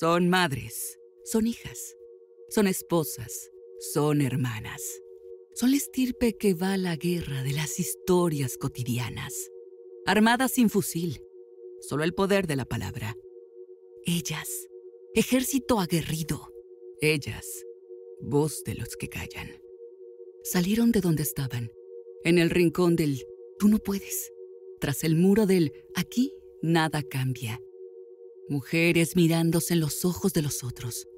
Son madres, son hijas, son esposas, son hermanas. Son la estirpe que va a la guerra de las historias cotidianas. Armadas sin fusil, solo el poder de la palabra. Ellas, ejército aguerrido. Ellas, voz de los que callan. Salieron de donde estaban, en el rincón del tú no puedes, tras el muro del aquí nada cambia. Mujeres mirándose en los ojos de los otros.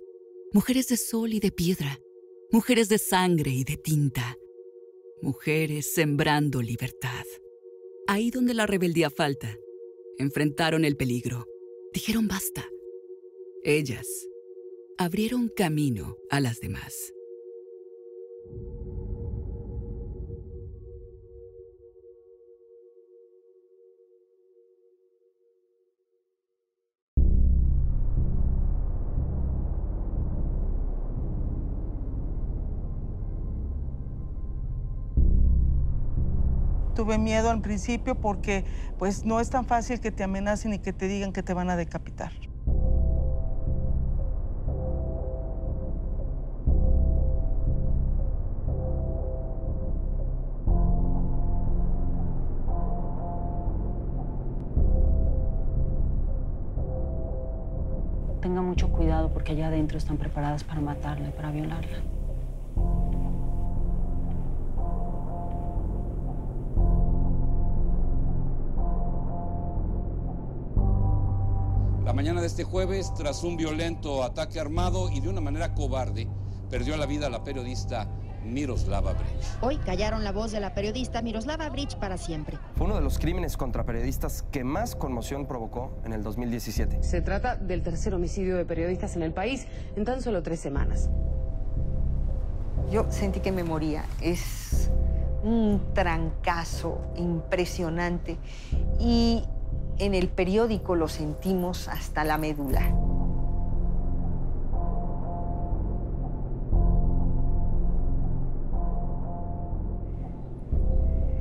Mujeres de sol y de piedra. Mujeres de sangre y de tinta. Mujeres sembrando libertad. Ahí donde la rebeldía falta, enfrentaron el peligro. Dijeron basta. Ellas abrieron camino a las demás. Tuve miedo al principio porque pues no es tan fácil que te amenacen y que te digan que te van a decapitar. Tenga mucho cuidado porque allá adentro están preparadas para matarla y para violarla. Mañana de este jueves, tras un violento ataque armado y de una manera cobarde, perdió la vida la periodista Miroslava Bridge. Hoy callaron la voz de la periodista Miroslava Bridge para siempre. Fue uno de los crímenes contra periodistas que más conmoción provocó en el 2017. Se trata del tercer homicidio de periodistas en el país en tan solo tres semanas. Yo sentí que me moría. Es un trancazo impresionante. Y en el periódico lo sentimos hasta la médula.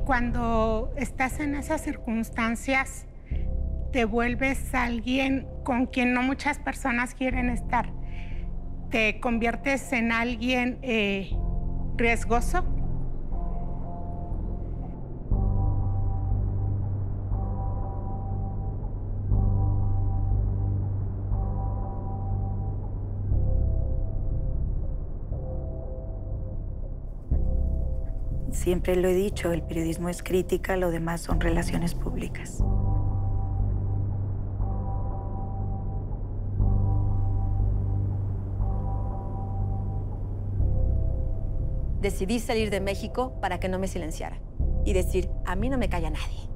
Cuando estás en esas circunstancias, te vuelves alguien con quien no muchas personas quieren estar. Te conviertes en alguien eh, riesgoso. Siempre lo he dicho, el periodismo es crítica, lo demás son relaciones públicas. Decidí salir de México para que no me silenciara y decir, a mí no me calla nadie.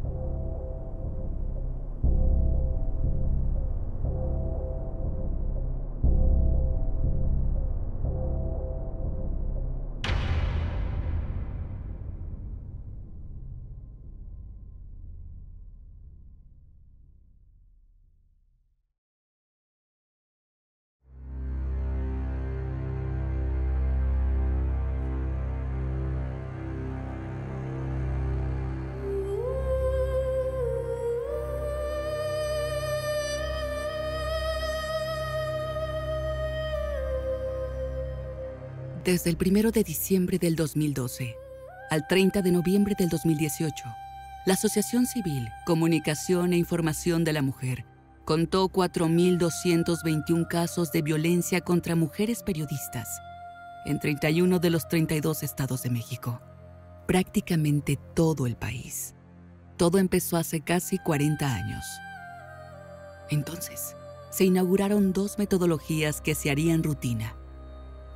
Desde el 1 de diciembre del 2012 al 30 de noviembre del 2018, la Asociación Civil Comunicación e Información de la Mujer contó 4.221 casos de violencia contra mujeres periodistas en 31 de los 32 estados de México, prácticamente todo el país. Todo empezó hace casi 40 años. Entonces, se inauguraron dos metodologías que se harían rutina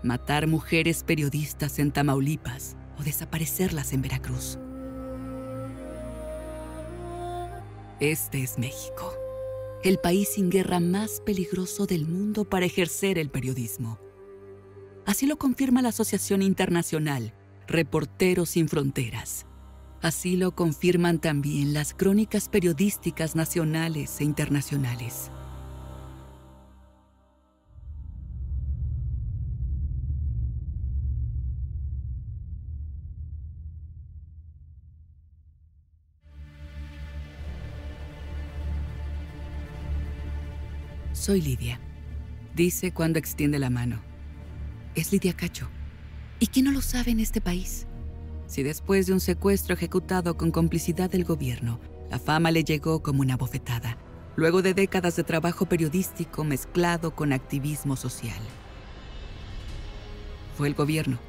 matar mujeres periodistas en Tamaulipas o desaparecerlas en Veracruz. Este es México, el país sin guerra más peligroso del mundo para ejercer el periodismo. Así lo confirma la Asociación Internacional Reporteros sin Fronteras. Así lo confirman también las crónicas periodísticas nacionales e internacionales. Soy Lidia. Dice cuando extiende la mano. Es Lidia Cacho. ¿Y quién no lo sabe en este país? Si después de un secuestro ejecutado con complicidad del gobierno, la fama le llegó como una bofetada, luego de décadas de trabajo periodístico mezclado con activismo social. Fue el gobierno,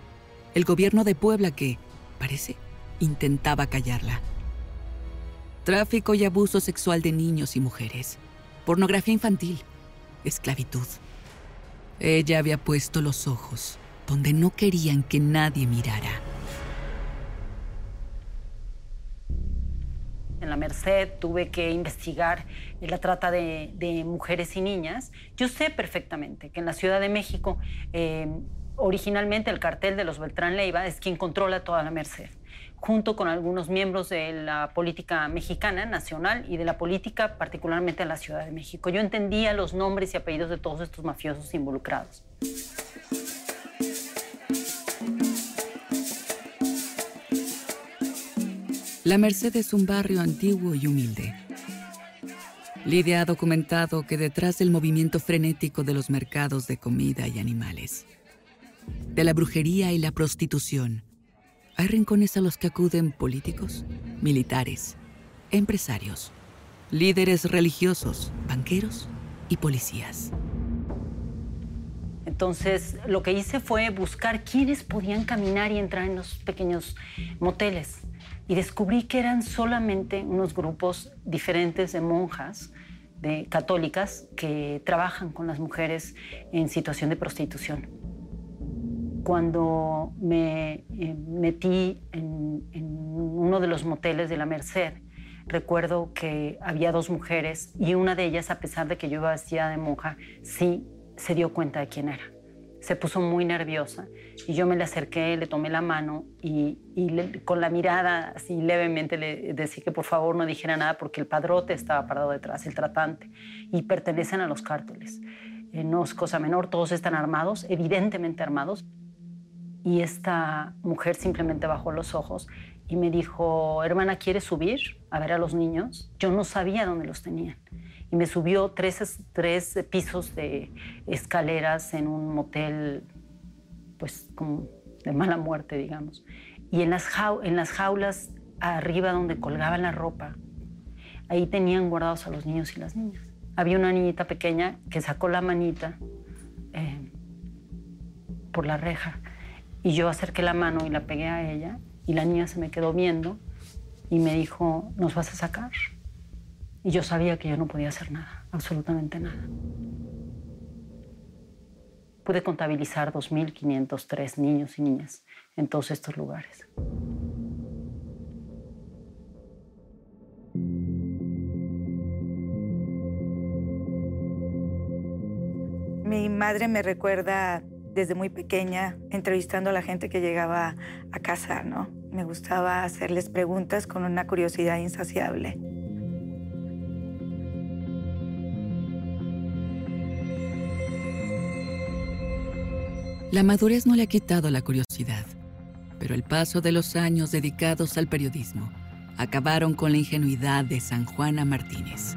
el gobierno de Puebla que, parece, intentaba callarla. Tráfico y abuso sexual de niños y mujeres, pornografía infantil, esclavitud. Ella había puesto los ojos donde no querían que nadie mirara. En la Merced tuve que investigar la trata de, mujeres y niñas. Yo sé perfectamente que en la Ciudad de México, eh, originalmente el cartel de los Beltrán Leiva es quien controla toda la Merced junto con algunos miembros de la política mexicana nacional y de la política particularmente en la Ciudad de México. Yo entendía los nombres y apellidos de todos estos mafiosos involucrados. La Merced es un barrio antiguo y humilde. Lidia ha documentado que detrás del movimiento frenético de los mercados de comida y animales, de la brujería y la prostitución, hay rincones a los que acuden políticos, militares, empresarios, líderes religiosos, banqueros y policías. Entonces, lo que hice fue buscar quiénes podían caminar y entrar en los pequeños moteles. Y descubrí que eran solamente unos grupos diferentes de monjas, de católicas, que trabajan con las mujeres en situación de prostitución cuando me eh, metí en, uno de los moteles de la Merced, recuerdo que había dos mujeres y una de ellas, a pesar de que yo iba vestida de monja, sí se dio cuenta de quién era. Se puso muy nerviosa y yo me le acerqué, le tomé la mano y, con la mirada así levemente le decía que por favor no dijera nada porque el padrote estaba parado detrás, el tratante, y pertenecen a los cárteles. Eh, no es cosa menor, todos están armados, evidentemente armados y esta mujer simplemente bajó los ojos y me dijo, hermana, ¿quieres subir a ver a los niños? Yo no sabía dónde los tenían. Y me subió tres, tres pisos de escaleras en un motel, pues como de mala muerte, digamos. Y en las, en las jaulas arriba donde colgaban la ropa, ahí tenían guardados a los niños y las niñas. Había una niñita pequeña que sacó la manita eh, por la reja y yo acerqué la mano y la pegué a ella y la niña se me quedó viendo y me dijo, ¿nos vas a sacar? Y yo sabía que yo no podía hacer nada, absolutamente nada. Pude contabilizar 2.503 niños y niñas en todos estos lugares. Mi madre me recuerda desde muy pequeña entrevistando a la gente que llegaba a casa, ¿no? Me gustaba hacerles preguntas con una curiosidad insaciable. La madurez no le ha quitado la curiosidad, pero el paso de los años dedicados al periodismo acabaron con la ingenuidad de San Juana Martínez.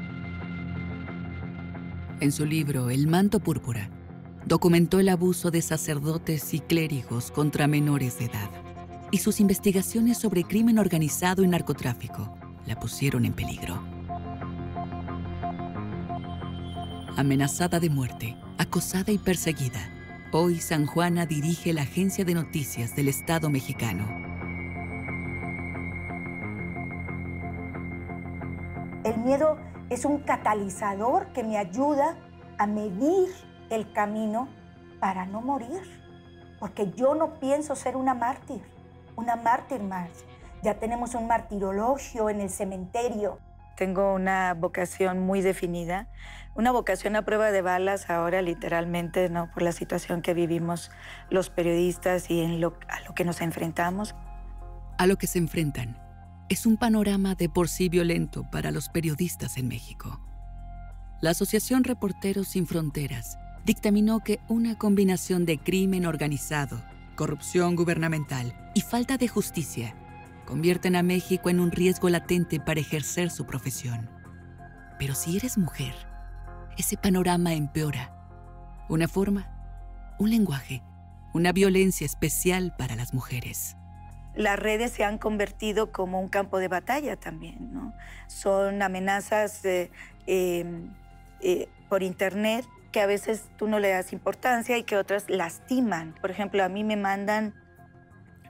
En su libro El manto púrpura, documentó el abuso de sacerdotes y clérigos contra menores de edad, y sus investigaciones sobre crimen organizado y narcotráfico la pusieron en peligro. Amenazada de muerte, acosada y perseguida, hoy San Juana dirige la agencia de noticias del Estado mexicano. El miedo es un catalizador que me ayuda a medir el camino para no morir, porque yo no pienso ser una mártir, una mártir más. Ya tenemos un martirologio en el cementerio. Tengo una vocación muy definida, una vocación a prueba de balas ahora literalmente, ¿no? Por la situación que vivimos los periodistas y en lo, a lo que nos enfrentamos. A lo que se enfrentan es un panorama de por sí violento para los periodistas en México. La Asociación Reporteros Sin Fronteras dictaminó que una combinación de crimen organizado, corrupción gubernamental y falta de justicia convierten a México en un riesgo latente para ejercer su profesión. Pero si eres mujer, ese panorama empeora. una forma, un lenguaje, una violencia especial para las mujeres. Las redes se han convertido como un campo de batalla también, ¿no? Son amenazas eh, em, eh, por internet que a veces tú no le das importancia y que otras lastiman. Por ejemplo, a mí me mandan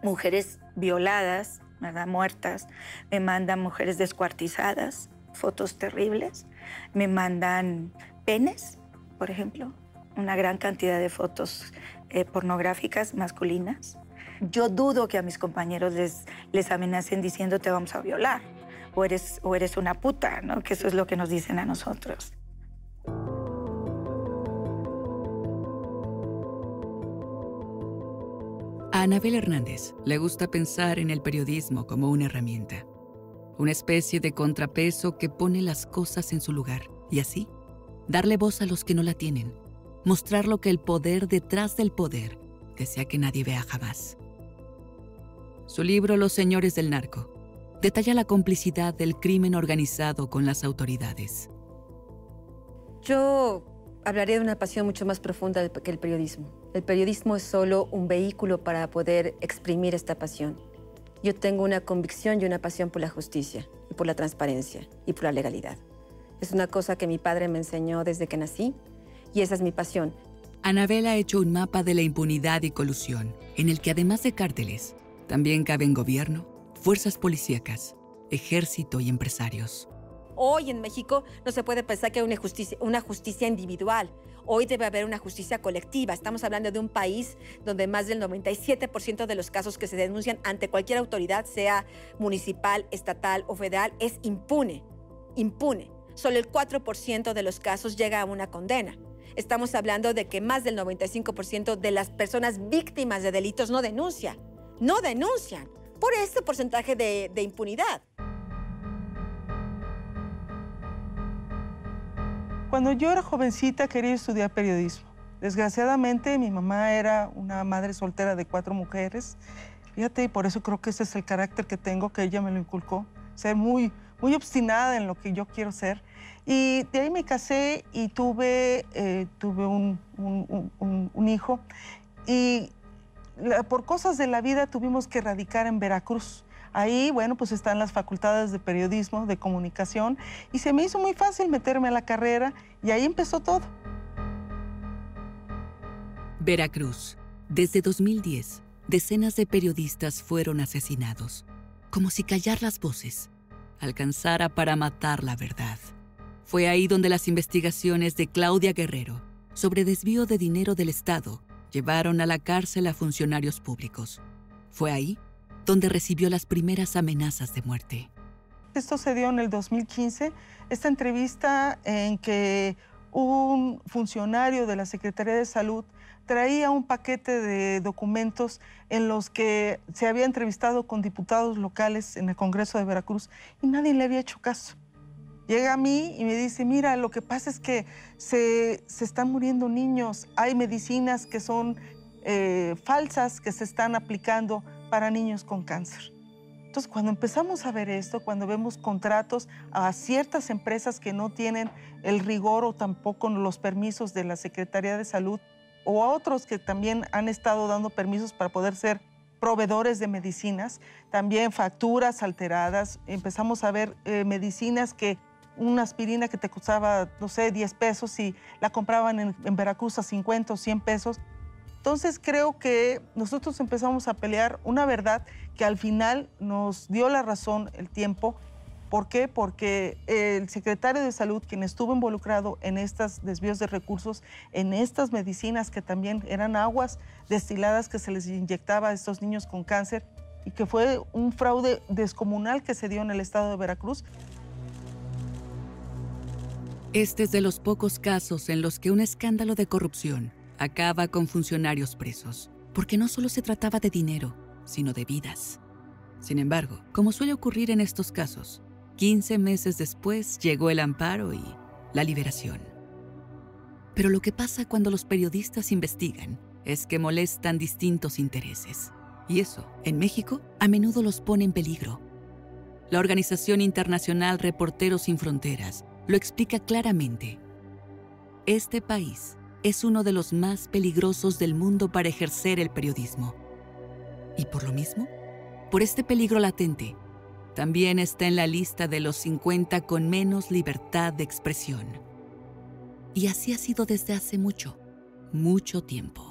mujeres violadas, ¿verdad? muertas, me mandan mujeres descuartizadas, fotos terribles, me mandan penes, por ejemplo, una gran cantidad de fotos eh, pornográficas masculinas. Yo dudo que a mis compañeros les, les amenacen diciendo te vamos a violar o eres, o eres una puta, ¿no? que eso es lo que nos dicen a nosotros. A Anabel Hernández le gusta pensar en el periodismo como una herramienta, una especie de contrapeso que pone las cosas en su lugar y así darle voz a los que no la tienen, mostrar lo que el poder detrás del poder desea que nadie vea jamás. Su libro Los Señores del Narco detalla la complicidad del crimen organizado con las autoridades. Yo hablaré de una pasión mucho más profunda que el periodismo. El periodismo es solo un vehículo para poder exprimir esta pasión. Yo tengo una convicción y una pasión por la justicia, y por la transparencia y por la legalidad. Es una cosa que mi padre me enseñó desde que nací y esa es mi pasión. Anabel ha hecho un mapa de la impunidad y colusión, en el que además de cárteles, también caben gobierno, fuerzas policíacas, ejército y empresarios. Hoy en México no se puede pensar que hay una justicia, una justicia individual. Hoy debe haber una justicia colectiva. Estamos hablando de un país donde más del 97% de los casos que se denuncian ante cualquier autoridad, sea municipal, estatal o federal, es impune. Impune. Solo el 4% de los casos llega a una condena. Estamos hablando de que más del 95% de las personas víctimas de delitos no denuncian. No denuncian por este porcentaje de, de impunidad. Cuando yo era jovencita quería estudiar periodismo. Desgraciadamente mi mamá era una madre soltera de cuatro mujeres. Fíjate, y por eso creo que ese es el carácter que tengo, que ella me lo inculcó. Ser muy, muy obstinada en lo que yo quiero ser. Y de ahí me casé y tuve, eh, tuve un, un, un, hijo. Y por cosas de la vida tuvimos que radicar en Veracruz. Ahí, bueno, pues están las facultades de periodismo, de comunicación, y se me hizo muy fácil meterme a la carrera y ahí empezó todo. Veracruz. Desde 2010, decenas de periodistas fueron asesinados, como si callar las voces alcanzara para matar la verdad. Fue ahí donde las investigaciones de Claudia Guerrero sobre desvío de dinero del Estado llevaron a la cárcel a funcionarios públicos. Fue ahí donde recibió las primeras amenazas de muerte. Esto se dio en el 2015, esta entrevista en que un funcionario de la Secretaría de Salud traía un paquete de documentos en los que se había entrevistado con diputados locales en el Congreso de Veracruz y nadie le había hecho caso. Llega a mí y me dice, mira, lo que pasa es que se, se están muriendo niños, hay medicinas que son eh, falsas que se están aplicando para niños con cáncer. Entonces, cuando empezamos a ver esto, cuando vemos contratos a ciertas empresas que no tienen el rigor o tampoco los permisos de la Secretaría de Salud, o a otros que también han estado dando permisos para poder ser proveedores de medicinas, también facturas alteradas, empezamos a ver eh, medicinas que una aspirina que te costaba, no sé, 10 pesos y la compraban en, en Veracruz a 50 o 100 pesos entonces creo que nosotros empezamos a pelear una verdad que al final nos dio la razón el tiempo. ¿Por qué? Porque el secretario de salud, quien estuvo involucrado en estos desvíos de recursos, en estas medicinas que también eran aguas destiladas que se les inyectaba a estos niños con cáncer y que fue un fraude descomunal que se dio en el estado de Veracruz. Este es de los pocos casos en los que un escándalo de corrupción acaba con funcionarios presos, porque no solo se trataba de dinero, sino de vidas. Sin embargo, como suele ocurrir en estos casos, 15 meses después llegó el amparo y la liberación. Pero lo que pasa cuando los periodistas investigan es que molestan distintos intereses. Y eso, en México, a menudo los pone en peligro. La Organización Internacional Reporteros Sin Fronteras lo explica claramente. Este país es uno de los más peligrosos del mundo para ejercer el periodismo. Y por lo mismo, por este peligro latente, también está en la lista de los 50 con menos libertad de expresión. Y así ha sido desde hace mucho, mucho tiempo.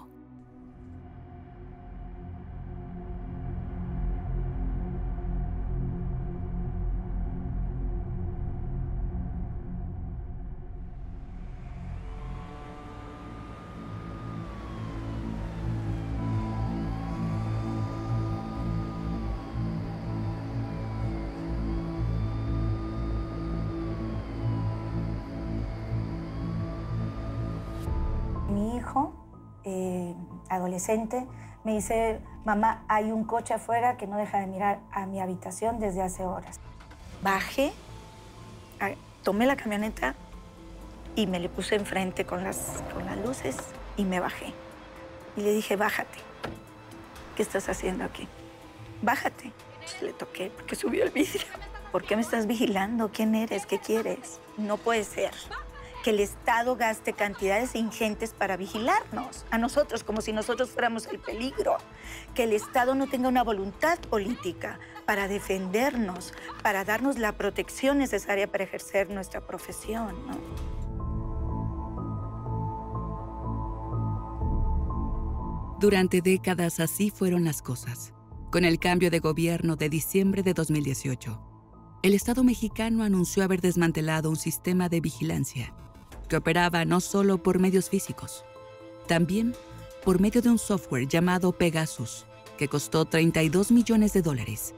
Adolescente, me dice, mamá, hay un coche afuera que no deja de mirar a mi habitación desde hace horas. Bajé, tomé la camioneta y me le puse enfrente con las, con las luces y me bajé. Y le dije, bájate. ¿Qué estás haciendo aquí? Bájate. le toqué porque subió el vidrio. ¿Por qué me estás vigilando? ¿Quién eres? ¿Qué quieres? No puede ser que el Estado gaste cantidades ingentes para vigilarnos, a nosotros, como si nosotros fuéramos el peligro. Que el Estado no tenga una voluntad política para defendernos, para darnos la protección necesaria para ejercer nuestra profesión. Durante décadas así fueron las cosas. Con el cambio de gobierno de diciembre de 2018, el Estado mexicano anunció haber desmantelado un sistema de vigilancia que operaba no solo por medios físicos, también por medio de un software llamado Pegasus, que costó 32 millones de dólares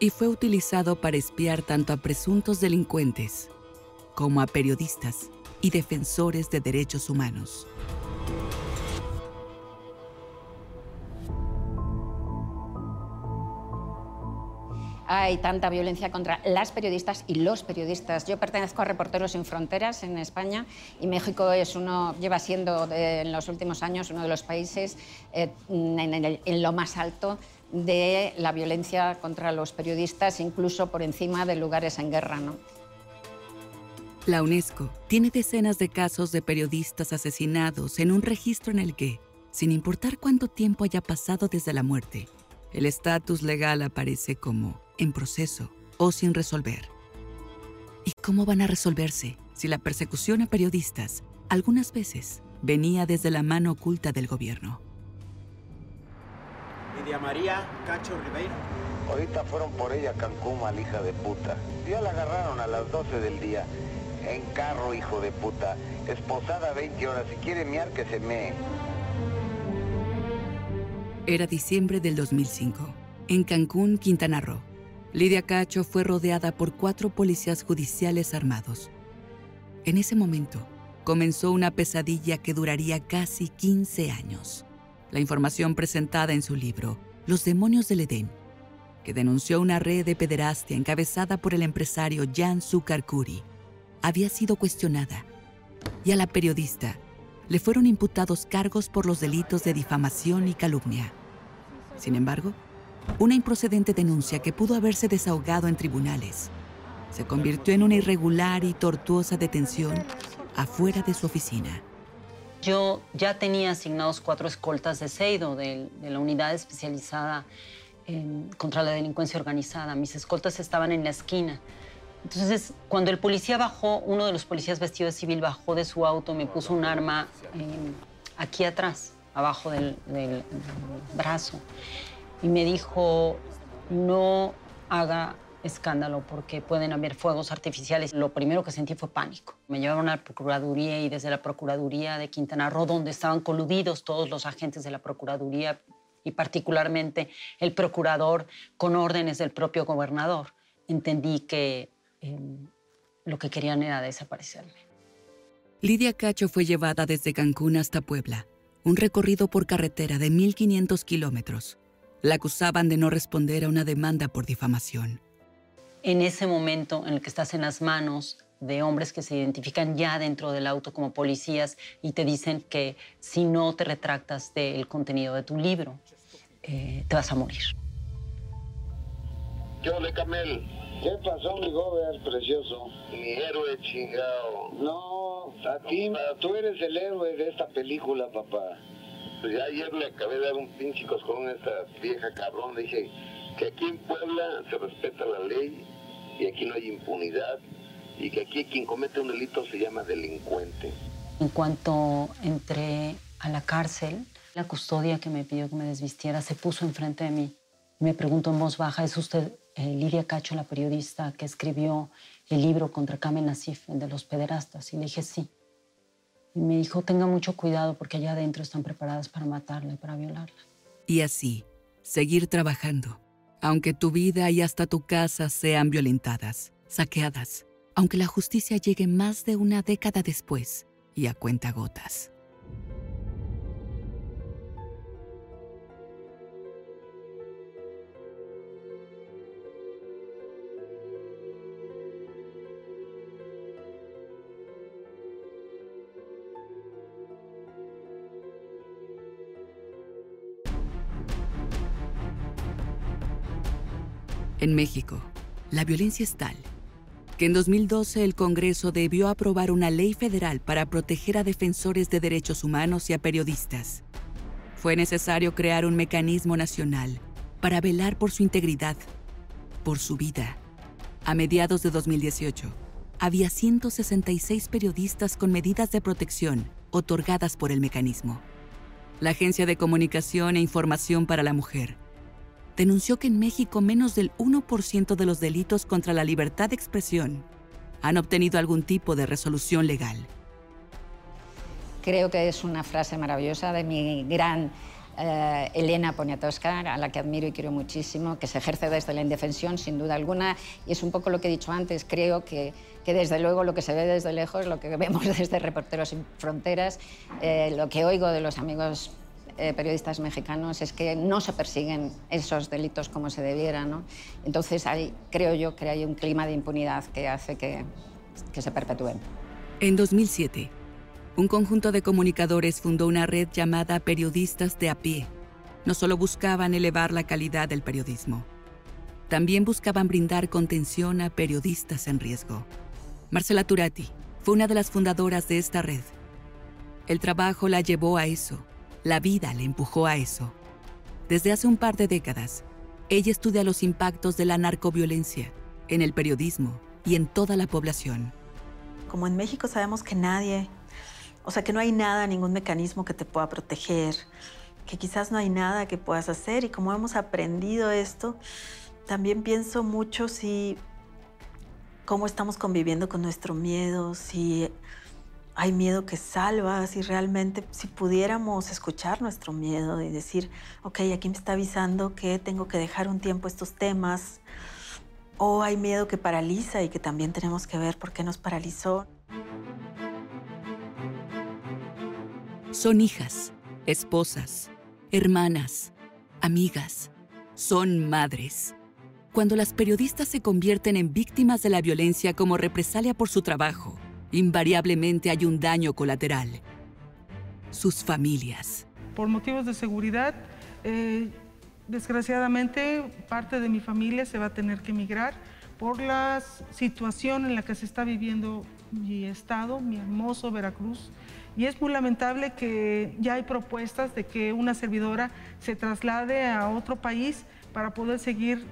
y fue utilizado para espiar tanto a presuntos delincuentes como a periodistas y defensores de derechos humanos. Hay tanta violencia contra las periodistas y los periodistas. Yo pertenezco a Reporteros Sin Fronteras en España y México es uno, lleva siendo en los últimos años uno de los países eh, en, lo más alto de la violencia contra los periodistas, incluso por encima de lugares en guerra. La UNESCO tiene decenas de casos de periodistas asesinados en un registro en el que, sin importar cuánto tiempo haya pasado desde la muerte, el estatus legal aparece como en proceso o sin resolver. ¿Y cómo van a resolverse si la persecución a periodistas algunas veces venía desde la mano oculta del gobierno? Lidia María Cacho Ribeiro. Ahorita fueron por ella a Cancún, mal hija de puta. Ya la agarraron a las 12 del día. En carro, hijo de puta. Esposada 20 horas. Si quiere miar, que se mee. Era diciembre del 2005, en Cancún, Quintana Roo. Lidia Cacho fue rodeada por cuatro policías judiciales armados. En ese momento, comenzó una pesadilla que duraría casi 15 años. La información presentada en su libro, Los demonios del Edén, que denunció una red de pederastia encabezada por el empresario Jan Sukarkuri, había sido cuestionada y a la periodista le fueron imputados cargos por los delitos de difamación y calumnia. Sin embargo, una improcedente denuncia que pudo haberse desahogado en tribunales se convirtió en una irregular y tortuosa detención afuera de su oficina. Yo ya tenía asignados cuatro escoltas de Seido, de, la unidad especializada contra la delincuencia organizada. Mis escoltas estaban en la esquina. Entonces, cuando el policía bajó, uno de los policías vestidos de civil bajó de su auto, me puso un arma aquí atrás, abajo del brazo y me dijo, no haga escándalo porque pueden haber fuegos artificiales. Lo primero que sentí fue pánico. Me llevaron a la Procuraduría y desde la Procuraduría de Quintana Roo, donde estaban coludidos todos los agentes de la Procuraduría y particularmente el procurador con órdenes del propio gobernador, entendí que em, lo que querían era desaparecerme. Lidia Cacho fue llevada desde Cancún hasta Puebla, un recorrido por carretera de 1.500 kilómetros. La acusaban de no responder a una demanda por difamación. En ese momento en el que estás en las manos de hombres que se identifican ya dentro del auto como policías y te dicen que si no te retractas del contenido de tu libro, eh, te vas a morir. Yo, de Camel, ¿Qué pasó, mi gober precioso? Mi héroe chingado. No, a ti, tú eres el héroe de esta película, papá. Pues ya ayer le acabé de dar un pinche coscón a esta vieja cabrón. Le dije que aquí en Puebla se respeta la ley y aquí no hay impunidad y que aquí quien comete un delito se llama delincuente. En cuanto entré a la cárcel, la custodia que me pidió que me desvistiera se puso enfrente de mí. Me preguntó en voz baja, ¿es usted eh, Lidia Cacho, la periodista que escribió el libro contra Kamen Nasif, el de los pederastas? Y le dije, sí. Y me dijo, tenga mucho cuidado porque allá adentro están preparadas para matarla y para violarla. Y así, seguir trabajando, aunque tu vida y hasta tu casa sean violentadas, saqueadas, aunque la justicia llegue más de una década después y a cuenta En México, la violencia es tal que en 2012 el Congreso debió aprobar una ley federal para proteger a defensores de derechos humanos y a periodistas. Fue necesario crear un mecanismo nacional para velar por su integridad, por su vida. A mediados de 2018, había 166 periodistas con medidas de protección otorgadas por el mecanismo. La Agencia de Comunicación e Información para la Mujer denunció que en México menos del 1% de los delitos contra la libertad de expresión han obtenido algún tipo de resolución legal. Creo que es una frase maravillosa de mi gran eh, Elena Poniatowska, a la que admiro y quiero muchísimo, que se ejerce desde la indefensión, sin duda alguna, y es un poco lo que he dicho antes, creo que, que desde luego lo que se ve desde lejos, lo que vemos desde Reporteros sin Fronteras, eh, lo que oigo de los amigos eh, periodistas mexicanos es que no se persiguen esos delitos como se debiera. ¿no? Entonces hay, creo yo que hay un clima de impunidad que hace que, que se perpetúen. En 2007, un conjunto de comunicadores fundó una red llamada Periodistas de a pie. No solo buscaban elevar la calidad del periodismo, también buscaban brindar contención a periodistas en riesgo. Marcela Turati fue una de las fundadoras de esta red. El trabajo la llevó a eso, la vida le empujó a eso. Desde hace un par de décadas, ella estudia los impactos de la narcoviolencia en el periodismo y en toda la población. Como en México sabemos que nadie, o sea, que no hay nada, ningún mecanismo que te pueda proteger, que quizás no hay nada que puedas hacer y como hemos aprendido esto, también pienso mucho si cómo estamos conviviendo con nuestro miedo, si hay miedo que salva, si realmente, si pudiéramos escuchar nuestro miedo y decir, ok, aquí me está avisando que tengo que dejar un tiempo estos temas, o hay miedo que paraliza y que también tenemos que ver por qué nos paralizó. Son hijas, esposas, hermanas, amigas, son madres. Cuando las periodistas se convierten en víctimas de la violencia como represalia por su trabajo, invariablemente hay un daño colateral. Sus familias. Por motivos de seguridad, eh, desgraciadamente parte de mi familia se va a tener que emigrar por la situación en la que se está viviendo mi estado, mi hermoso Veracruz. Y es muy lamentable que ya hay propuestas de que una servidora se traslade a otro país para poder seguir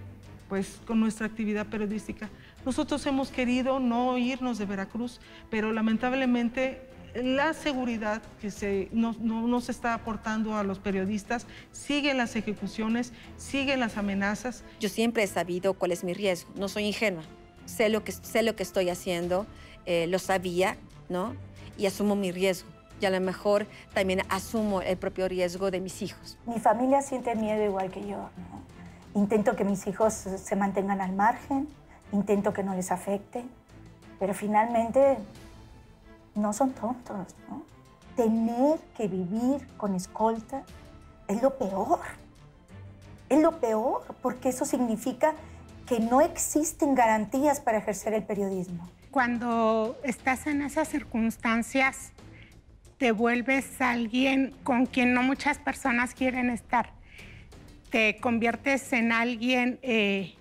pues, con nuestra actividad periodística. Nosotros hemos querido no irnos de Veracruz, pero lamentablemente la seguridad que se, no, nos está aportando a los periodistas, siguen las ejecuciones, siguen las amenazas. Yo siempre he sabido cuál es mi riesgo, no soy ingenua, sé lo que, sé lo que estoy haciendo, eh, lo sabía, ¿no? Y asumo mi riesgo. Y a lo mejor también asumo el propio riesgo de mis hijos. Mi familia siente miedo igual que yo. Intento que mis hijos se mantengan al margen, intento que no les afecte, pero finalmente no son tontos, ¿no? Tener que vivir con escolta es lo peor. Es lo peor, porque eso significa que no existen garantías para ejercer el periodismo. Cuando estás en esas circunstancias, te vuelves alguien con quien no muchas personas quieren estar. Te conviertes en alguien eh,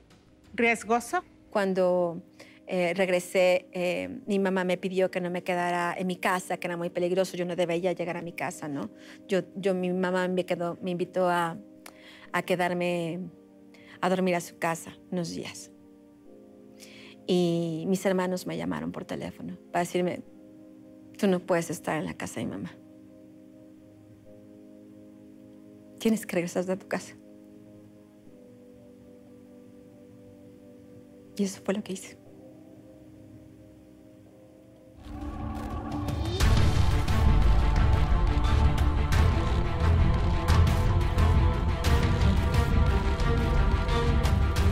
riesgoso, Cuando eh, regresé, eh, mi mamá me pidió que no me quedara en mi casa, que era muy peligroso, yo no debía llegar a mi casa, ¿no? Yo, yo mi mamá me, invitó a, a quedarme a dormir a su casa unos días. Y mis hermanos me llamaron por teléfono para decirme, tú no puedes estar en la casa de mi mamá. Tienes que regresar a tu casa. Y eso fue lo que hice.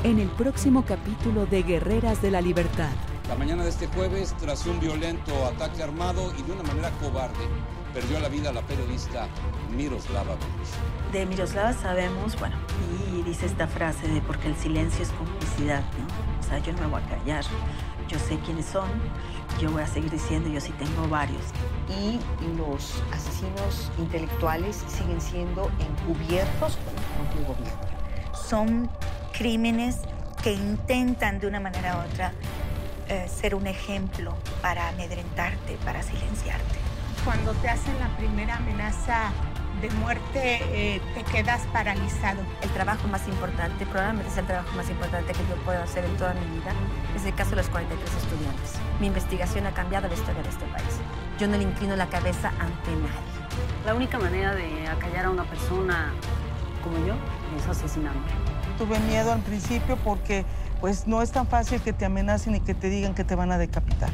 En el próximo capítulo de Guerreras de la Libertad. La mañana de este jueves, tras un violento ataque armado y de una manera cobarde, perdió la vida la periodista Miroslava Brecht. De Miroslava sabemos, bueno, y dice esta frase de porque el silencio es complicidad, ¿no? O sea, yo no me voy a callar, yo sé quiénes son, yo voy a seguir diciendo, yo sí tengo varios. Y los asesinos intelectuales siguen siendo encubiertos por el propio gobierno. Son crímenes que intentan de una manera u otra eh, ser un ejemplo para amedrentarte, para silenciarte. Cuando te hacen la primera amenaza de muerte, eh, te quedas paralizado. El trabajo más importante, probablemente es el trabajo más importante que yo puedo hacer en toda mi vida, es el caso de los 43 estudiantes. Mi investigación ha cambiado la historia de este país. Yo no le inclino la cabeza ante nadie. La única manera de acallar a una persona como yo es asesinando. Tuve miedo al principio porque pues no es tan fácil que te amenacen y que te digan que te van a decapitar.